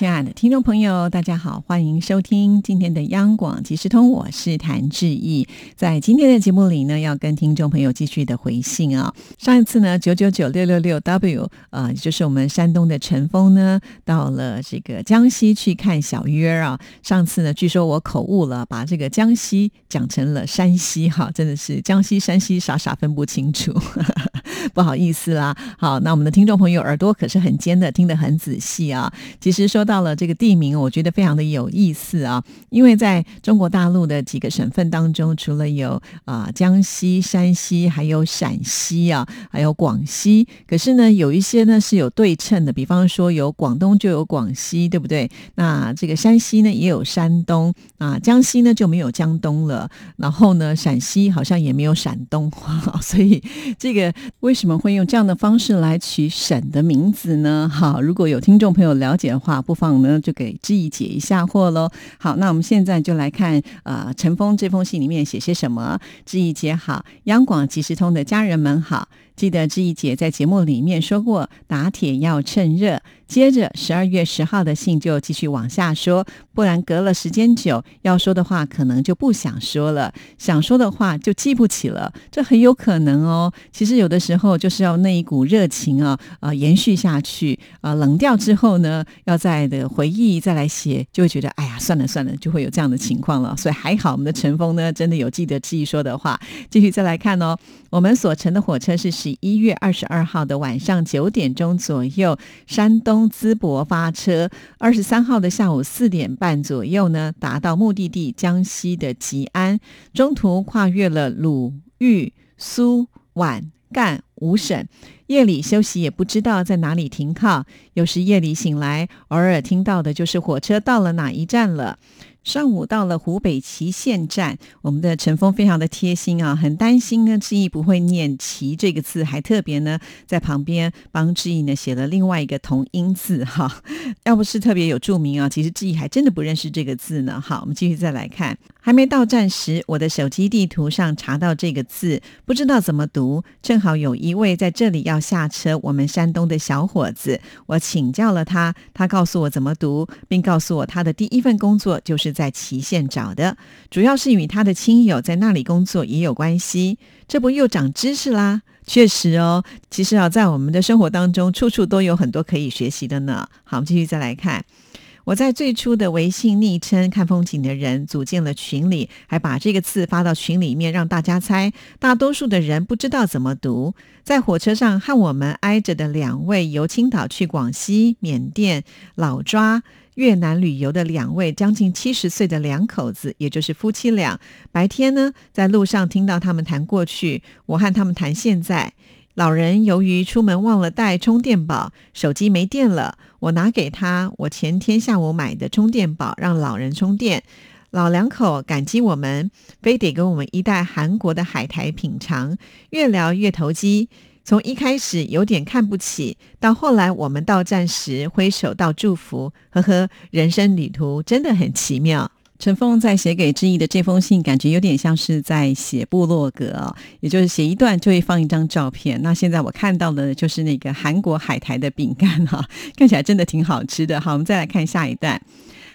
亲爱的听众朋友，大家好，欢迎收听今天的央广即时通，我是谭志毅。在今天的节目里呢，要跟听众朋友继续的回信啊。上一次呢，九九九六六六 W，呃，就是我们山东的陈峰呢，到了这个江西去看小约啊。上次呢，据说我口误了，把这个江西讲成了山西，哈，真的是江西山西傻傻分不清楚，不好意思啦。好，那我们的听众朋友耳朵可是很尖的，听得很仔细啊。其实说。到了这个地名，我觉得非常的有意思啊，因为在中国大陆的几个省份当中，除了有啊江西、山西，还有陕西啊，还有广西，可是呢，有一些呢是有对称的，比方说有广东就有广西，对不对？那这个山西呢也有山东啊，江西呢就没有江东了，然后呢陕西好像也没有陕东，所以这个为什么会用这样的方式来取省的名字呢？好，如果有听众朋友了解的话，不。放呢，就给志毅解一下惑喽。好，那我们现在就来看呃，陈峰这封信里面写些什么。志毅姐好，央广即时通的家人们好。记得志毅姐在节目里面说过，打铁要趁热。接着十二月十号的信就继续往下说，不然隔了时间久，要说的话可能就不想说了，想说的话就记不起了，这很有可能哦。其实有的时候就是要那一股热情啊，啊，延续下去啊，冷掉之后呢，要再的回忆再来写，就会觉得哎，算了算了，就会有这样的情况了。所以还好，我们的陈峰呢，真的有记得志毅说的话。继续再来看哦，我们所乘的火车是十一月二十二号的晚上九点钟左右，山东。淄博发车，二十三号的下午四点半左右呢，达到目的地江西的吉安，中途跨越了鲁豫苏皖赣五省，夜里休息也不知道在哪里停靠，有时夜里醒来，偶尔听到的就是火车到了哪一站了。上午到了湖北蕲县站，我们的陈峰非常的贴心啊，很担心呢志毅不会念“蕲”这个字，还特别呢在旁边帮志毅呢写了另外一个同音字哈。要不是特别有注明啊，其实志毅还真的不认识这个字呢。好，我们继续再来看，还没到站时，我的手机地图上查到这个字，不知道怎么读，正好有一位在这里要下车，我们山东的小伙子，我请教了他，他告诉我怎么读，并告诉我他的第一份工作就是。在祁县找的，主要是与他的亲友在那里工作也有关系。这不又长知识啦？确实哦，其实啊，在我们的生活当中，处处都有很多可以学习的呢。好，我们继续再来看。我在最初的微信昵称“看风景的人”组建了群里，还把这个字发到群里面让大家猜。大多数的人不知道怎么读。在火车上和我们挨着的两位由青岛去广西、缅甸、老抓。越南旅游的两位将近七十岁的两口子，也就是夫妻俩，白天呢在路上听到他们谈过去，我和他们谈现在。老人由于出门忘了带充电宝，手机没电了，我拿给他我前天下午买的充电宝，让老人充电。老两口感激我们，非得给我们一袋韩国的海苔品尝，越聊越投机。从一开始有点看不起，到后来我们到站时挥手道祝福，呵呵，人生旅途真的很奇妙。陈峰在写给志毅的这封信，感觉有点像是在写部落格，也就是写一段就会放一张照片。那现在我看到的就是那个韩国海苔的饼干哈，看起来真的挺好吃的。好，我们再来看下一段。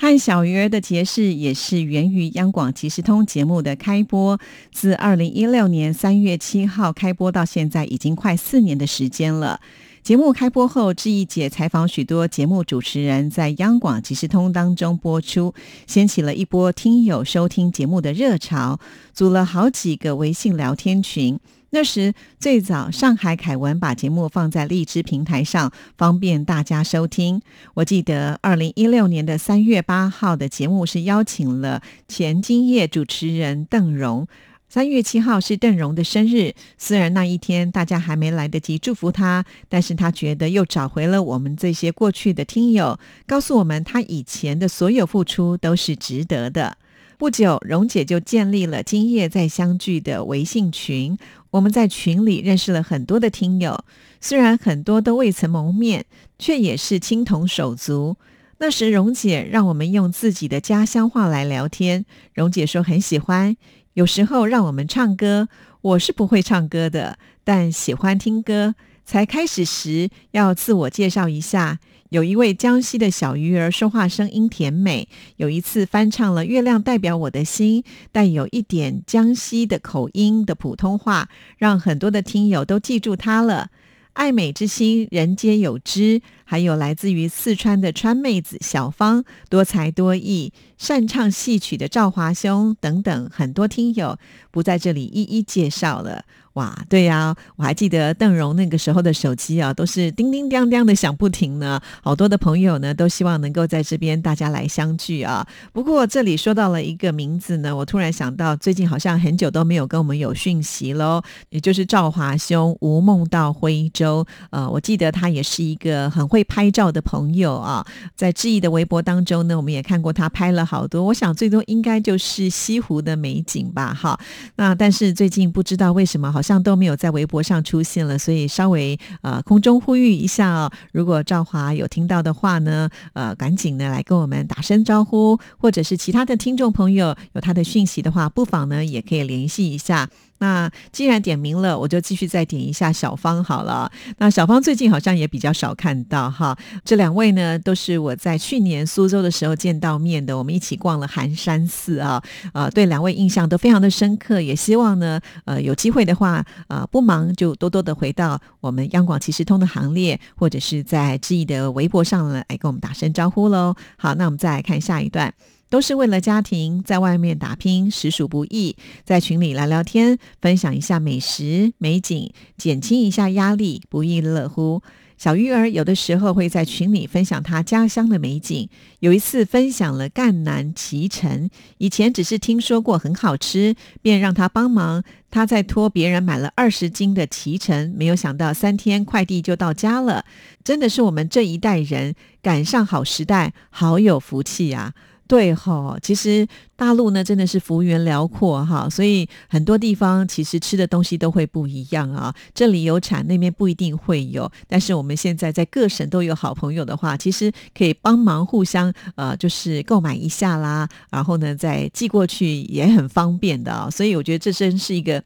和小鱼儿的结识也是源于央广即时通节目的开播，自二零一六年三月七号开播到现在，已经快四年的时间了。节目开播后，志毅姐采访许多节目主持人，在央广即时通当中播出，掀起了一波听友收听节目的热潮，组了好几个微信聊天群。那时最早，上海凯文把节目放在荔枝平台上，方便大家收听。我记得二零一六年的三月八号的节目是邀请了前今夜主持人邓荣。三月七号是邓荣的生日，虽然那一天大家还没来得及祝福他，但是他觉得又找回了我们这些过去的听友，告诉我们他以前的所有付出都是值得的。不久，荣姐就建立了今夜再相聚的微信群。我们在群里认识了很多的听友，虽然很多都未曾谋面，却也是青铜手足。那时蓉姐让我们用自己的家乡话来聊天，蓉姐说很喜欢，有时候让我们唱歌。我是不会唱歌的，但喜欢听歌。才开始时要自我介绍一下。有一位江西的小鱼儿，说话声音甜美。有一次翻唱了《月亮代表我的心》，带有一点江西的口音的普通话，让很多的听友都记住他了。爱美之心，人皆有之。还有来自于四川的川妹子小芳，多才多艺，擅唱戏曲的赵华兄等等，很多听友不在这里一一介绍了。哇，对呀，我还记得邓荣那个时候的手机啊，都是叮叮当当的响不停呢。好多的朋友呢，都希望能够在这边大家来相聚啊。不过这里说到了一个名字呢，我突然想到，最近好像很久都没有跟我们有讯息喽，也就是赵华兄吴梦到徽州。呃，我记得他也是一个很会。拍照的朋友啊，在志毅的微博当中呢，我们也看过他拍了好多。我想最多应该就是西湖的美景吧，哈。那但是最近不知道为什么，好好像都没有在微博上出现了，所以稍微呃空中呼吁一下哦。如果赵华有听到的话呢，呃，赶紧呢来跟我们打声招呼，或者是其他的听众朋友有他的讯息的话，不妨呢也可以联系一下。那既然点名了，我就继续再点一下小芳好了。那小芳最近好像也比较少看到哈。这两位呢，都是我在去年苏州的时候见到面的，我们一起逛了寒山寺啊。呃，对两位印象都非常的深刻，也希望呢，呃，有机会的话，呃，不忙就多多的回到我们央广骑士通的行列，或者是在志毅的微博上呢来跟我们打声招呼喽。好，那我们再来看下一段。都是为了家庭，在外面打拼实属不易，在群里聊聊天，分享一下美食美景，减轻一下压力，不亦乐乎。小鱼儿有的时候会在群里分享他家乡的美景，有一次分享了赣南脐橙，以前只是听说过很好吃，便让他帮忙。他在托别人买了二十斤的脐橙，没有想到三天快递就到家了。真的是我们这一代人赶上好时代，好有福气呀！对哈，其实大陆呢真的是幅员辽阔哈，所以很多地方其实吃的东西都会不一样啊。这里有产，那边不一定会有。但是我们现在在各省都有好朋友的话，其实可以帮忙互相呃，就是购买一下啦，然后呢再寄过去也很方便的啊。所以我觉得这真是一个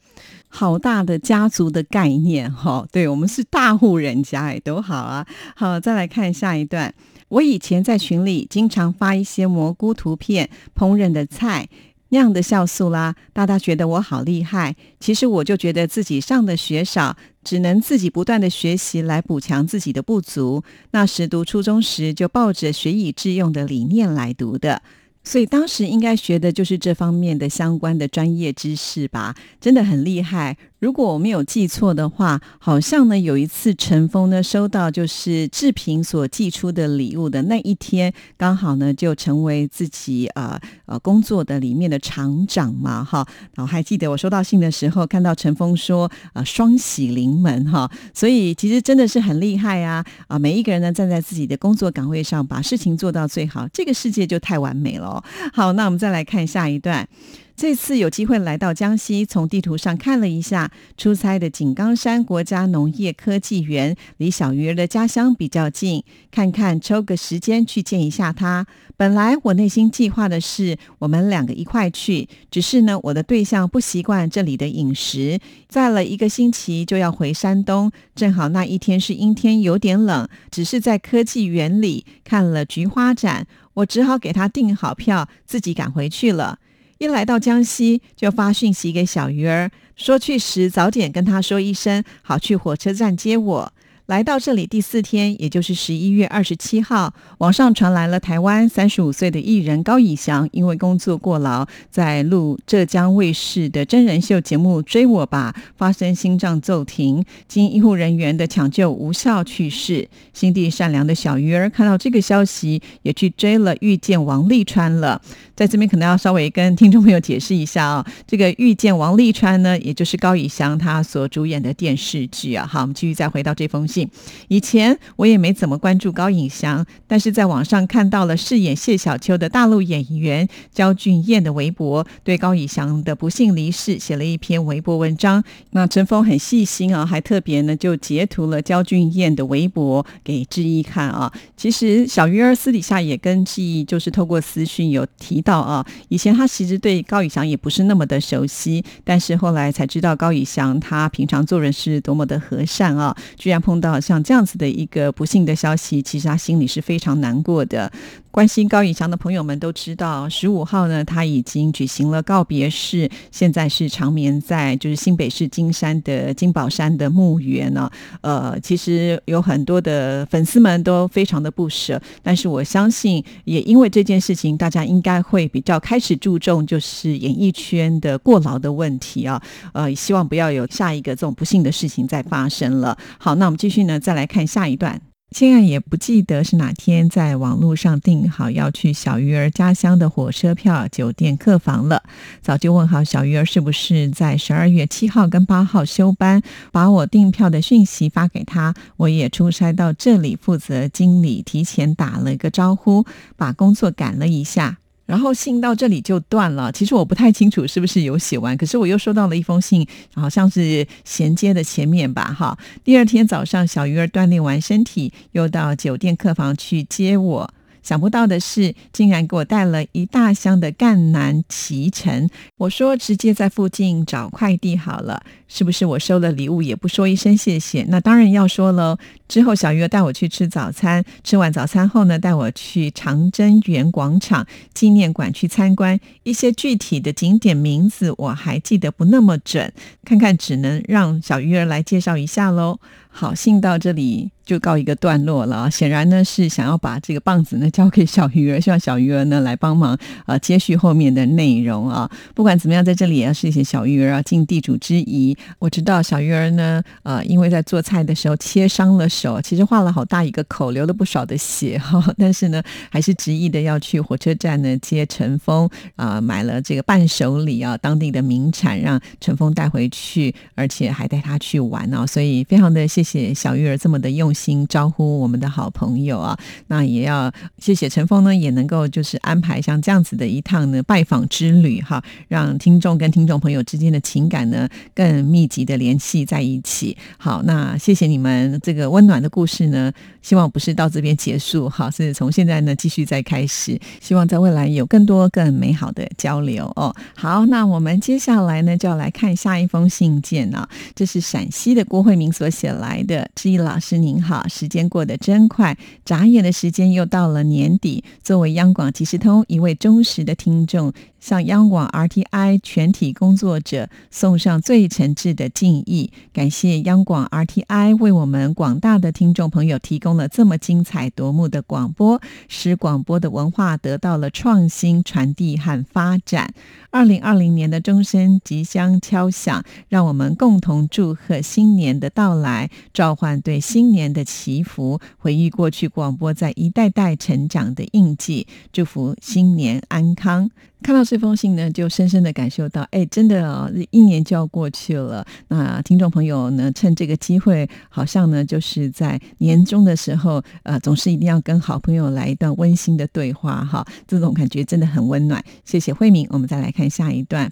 好大的家族的概念哈。对我们是大户人家哎，都好啊。好，再来看下一段。我以前在群里经常发一些蘑菇图片、烹饪的菜、酿的酵素啦，大家觉得我好厉害。其实我就觉得自己上的学少，只能自己不断的学习来补强自己的不足。那时读初中时，就抱着学以致用的理念来读的。所以当时应该学的就是这方面的相关的专业知识吧，真的很厉害。如果我没有记错的话，好像呢有一次陈峰呢收到就是志平所寄出的礼物的那一天，刚好呢就成为自己呃呃工作的里面的厂长嘛哈。然后还记得我收到信的时候，看到陈峰说呃双喜临门哈，所以其实真的是很厉害啊啊！每一个人呢站在自己的工作岗位上，把事情做到最好，这个世界就太完美了。好，那我们再来看下一段。这次有机会来到江西，从地图上看了一下，出差的井冈山国家农业科技园离小鱼儿的家乡比较近，看看抽个时间去见一下他。本来我内心计划的是我们两个一块去，只是呢，我的对象不习惯这里的饮食，在了一个星期就要回山东，正好那一天是阴天，有点冷，只是在科技园里看了菊花展。我只好给他订好票，自己赶回去了。一来到江西，就发讯息给小鱼儿，说去时早点跟他说一声，好去火车站接我。来到这里第四天，也就是十一月二十七号，网上传来了台湾三十五岁的艺人高以翔，因为工作过劳，在录浙江卫视的真人秀节目《追我吧》，发生心脏骤停，经医护人员的抢救无效去世。心地善良的小鱼儿看到这个消息，也去追了，遇见王沥川了。在这边可能要稍微跟听众朋友解释一下啊，这个遇见王沥川呢，也就是高以翔他所主演的电视剧啊。好，我们继续再回到这封信。以前我也没怎么关注高以翔，但是在网上看到了饰演谢小秋的大陆演员焦俊艳的微博，对高以翔的不幸离世写了一篇微博文章。那陈峰很细心啊，还特别呢就截图了焦俊艳的微博给志毅看啊。其实小鱼儿私底下也跟志毅就是透过私讯有提。到啊，以前他其实对高以翔也不是那么的熟悉，但是后来才知道高以翔他平常做人是多么的和善啊，居然碰到像这样子的一个不幸的消息，其实他心里是非常难过的。关心高以翔的朋友们都知道，十五号呢他已经举行了告别式，现在是长眠在就是新北市金山的金宝山的墓园呢。呃，其实有很多的粉丝们都非常的不舍，但是我相信也因为这件事情，大家应该会比较开始注重就是演艺圈的过劳的问题啊。呃，希望不要有下一个这种不幸的事情再发生了。好，那我们继续呢，再来看下一段。现在也不记得是哪天在网络上订好要去小鱼儿家乡的火车票、酒店、客房了。早就问好小鱼儿是不是在十二月七号跟八号休班，把我订票的讯息发给他。我也出差到这里，负责经理提前打了个招呼，把工作赶了一下。然后信到这里就断了。其实我不太清楚是不是有写完，可是我又收到了一封信，好像是衔接的前面吧。哈，第二天早上，小鱼儿锻炼完身体，又到酒店客房去接我。想不到的是，竟然给我带了一大箱的赣南脐橙。我说直接在附近找快递好了，是不是？我收了礼物也不说一声谢谢？那当然要说喽。之后小鱼儿带我去吃早餐，吃完早餐后呢，带我去长征园广场纪念馆去参观。一些具体的景点名字我还记得不那么准，看看只能让小鱼儿来介绍一下喽。好，信到这里就告一个段落了。显然呢是想要把这个棒子呢交给小鱼儿，希望小鱼儿呢来帮忙呃接续后面的内容啊。不管怎么样，在这里也要谢谢小鱼儿啊，尽地主之谊。我知道小鱼儿呢呃因为在做菜的时候切伤了手，其实画了好大一个口，流了不少的血哈。但是呢还是执意的要去火车站呢接陈峰啊，买了这个伴手礼啊，当地的名产让陈峰带回去，而且还带他去玩哦，所以非常的谢。谢小鱼儿这么的用心招呼我们的好朋友啊，那也要谢谢陈峰呢，也能够就是安排像这样子的一趟呢拜访之旅哈，让听众跟听众朋友之间的情感呢更密集的联系在一起。好，那谢谢你们这个温暖的故事呢，希望不是到这边结束哈，是从现在呢继续再开始，希望在未来有更多更美好的交流哦。好，那我们接下来呢就要来看下一封信件啊，这是陕西的郭慧明所写来。的志毅老师您，好时间过得真快，眨眼的时间又到了年底。作为央广即时通一位忠实的听众。向央广 RTI 全体工作者送上最诚挚的敬意，感谢央广 RTI 为我们广大的听众朋友提供了这么精彩夺目的广播，使广播的文化得到了创新传递和发展。二零二零年的钟声即将敲响，让我们共同祝贺新年的到来，召唤对新年的祈福，回忆过去广播在一代代成长的印记，祝福新年安康。看到这这封信呢，就深深的感受到，哎，真的哦，一年就要过去了。那听众朋友呢，趁这个机会，好像呢，就是在年终的时候，呃，总是一定要跟好朋友来一段温馨的对话，哈，这种感觉真的很温暖。谢谢慧敏，我们再来看下一段。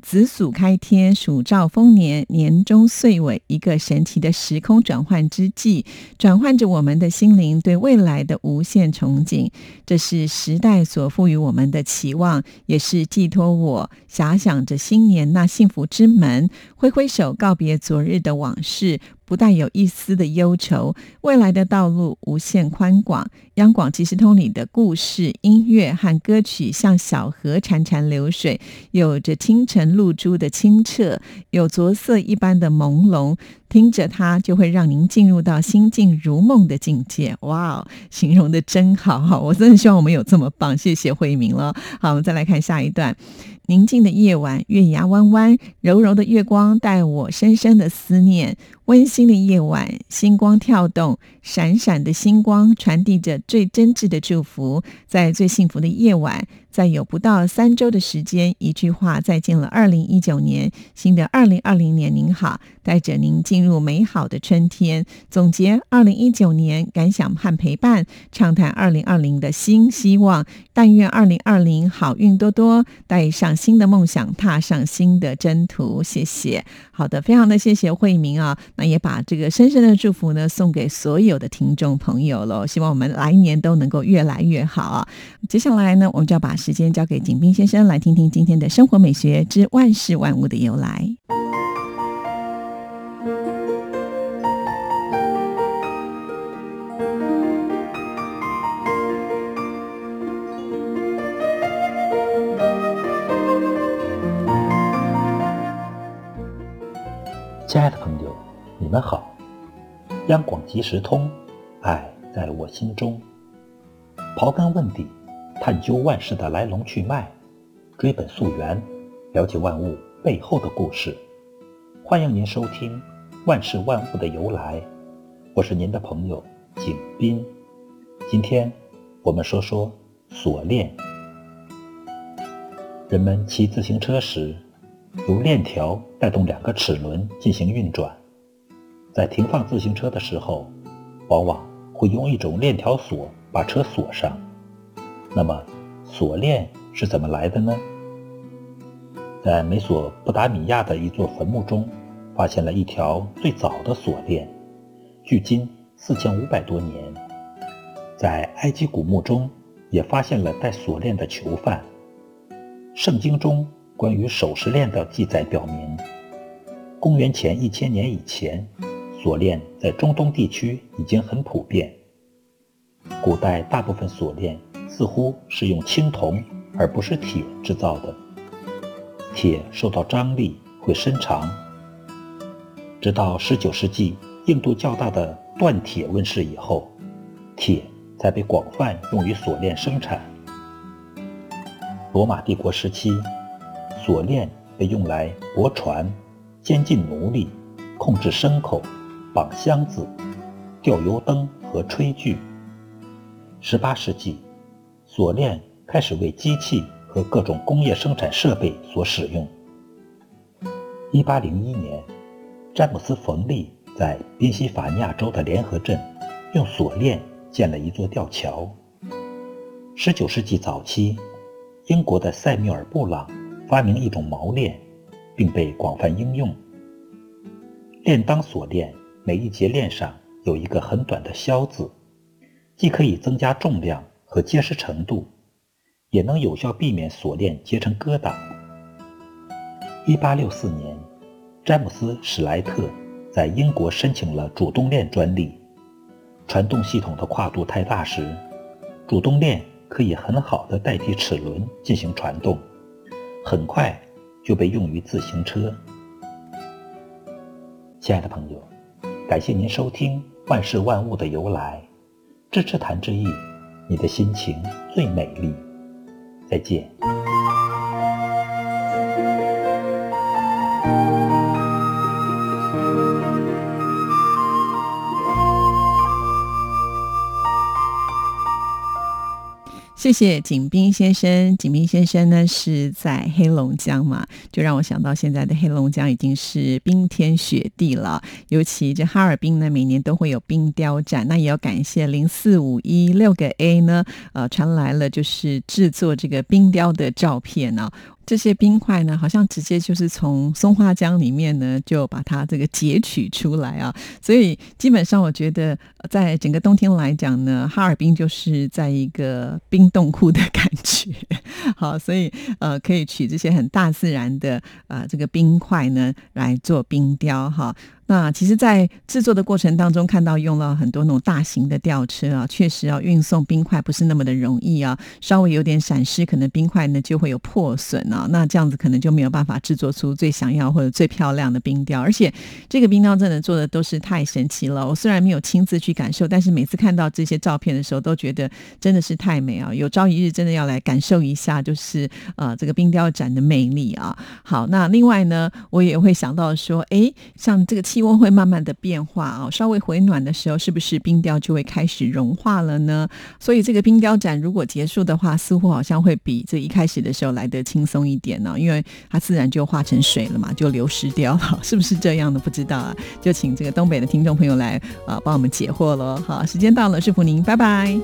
子鼠开天，鼠兆丰年，年终岁尾，一个神奇的时空转换之际，转换着我们的心灵对未来的无限憧憬。这是时代所赋予我们的期望，也是寄托我遐想着新年那幸福之门，挥挥手告别昨日的往事。不带有一丝的忧愁，未来的道路无限宽广。央广即时通里的故事、音乐和歌曲像小河潺潺流水，有着清晨露珠的清澈，有着色一般的朦胧。听着它，就会让您进入到心境如梦的境界。哇哦，形容的真好哈！我真的希望我们有这么棒。谢谢慧明了。好，我们再来看下一段。宁静的夜晚，月牙弯弯，柔柔的月光带我深深的思念。温馨的夜晚，星光跳动，闪闪的星光传递着最真挚的祝福。在最幸福的夜晚，在有不到三周的时间，一句话再见了。二零一九年，新的二零二零年，您好，带着您进入美好的春天。总结二零一九年感想和陪伴，畅谈二零二零的新希望。但愿二零二零好运多多，带上新的梦想，踏上新的征途。谢谢。好的，非常的谢谢慧明啊。那也把这个深深的祝福呢送给所有的听众朋友喽，希望我们来年都能够越来越好啊！接下来呢，我们就要把时间交给景斌先生，来听听今天的生活美学之万事万物的由来。亲爱的朋友，你们好。央广即时通，爱在我心中。刨根问底，探究万事的来龙去脉，追本溯源，了解万物背后的故事。欢迎您收听《万事万物的由来》，我是您的朋友景斌。今天我们说说锁链。人们骑自行车时，由链条带动两个齿轮进行运转。在停放自行车的时候，往往会用一种链条锁把车锁上。那么，锁链是怎么来的呢？在美索不达米亚的一座坟墓中，发现了一条最早的锁链，距今四千五百多年。在埃及古墓中，也发现了带锁链的囚犯。圣经中关于首饰链的记载表明，公元前一千年以前。锁链在中东地区已经很普遍。古代大部分锁链似乎是用青铜而不是铁制造的，铁受到张力会伸长。直到19世纪硬度较大的锻铁问世以后，铁才被广泛用于锁链生产。罗马帝国时期，锁链被用来泊船、监禁奴隶、控制牲口。绑箱子、吊油灯和炊具。十八世纪，锁链开始为机器和各种工业生产设备所使用。一八零一年，詹姆斯·冯利在宾夕法尼亚州的联合镇用锁链建了一座吊桥。十九世纪早期，英国的塞缪尔·布朗发明一种锚链，并被广泛应用。链当锁链。每一节链上有一个很短的销字，既可以增加重量和结实程度，也能有效避免锁链结成疙瘩。一八六四年，詹姆斯·史莱特在英国申请了主动链专利。传动系统的跨度太大时，主动链可以很好的代替齿轮进行传动，很快就被用于自行车。亲爱的朋友。感谢您收听《万事万物的由来》，支持谭志毅，你的心情最美丽。再见。谢谢景斌先生。景斌先生呢是在黑龙江嘛，就让我想到现在的黑龙江已经是冰天雪地了。尤其这哈尔滨呢，每年都会有冰雕展。那也要感谢零四五一六个 A 呢，呃，传来了就是制作这个冰雕的照片呢。这些冰块呢，好像直接就是从松花江里面呢，就把它这个截取出来啊。所以基本上，我觉得在整个冬天来讲呢，哈尔滨就是在一个冰冻库的感觉。好，所以呃，可以取这些很大自然的啊这个冰块呢来做冰雕哈。那其实，在制作的过程当中，看到用了很多那种大型的吊车啊，确实要运送冰块不是那么的容易啊。稍微有点闪失，可能冰块呢就会有破损啊。那这样子可能就没有办法制作出最想要或者最漂亮的冰雕。而且，这个冰雕真的做的都是太神奇了。我虽然没有亲自去感受，但是每次看到这些照片的时候，都觉得真的是太美啊。有朝一日真的要来感受一下，就是呃这个冰雕展的魅力啊。好，那另外呢，我也会想到说，哎，像这个气。气温会慢慢的变化啊，稍微回暖的时候，是不是冰雕就会开始融化了呢？所以这个冰雕展如果结束的话，似乎好像会比这一开始的时候来得轻松一点呢，因为它自然就化成水了嘛，就流失掉了，是不是这样的？不知道啊，就请这个东北的听众朋友来啊帮我们解惑喽。好，时间到了，祝福您，拜拜。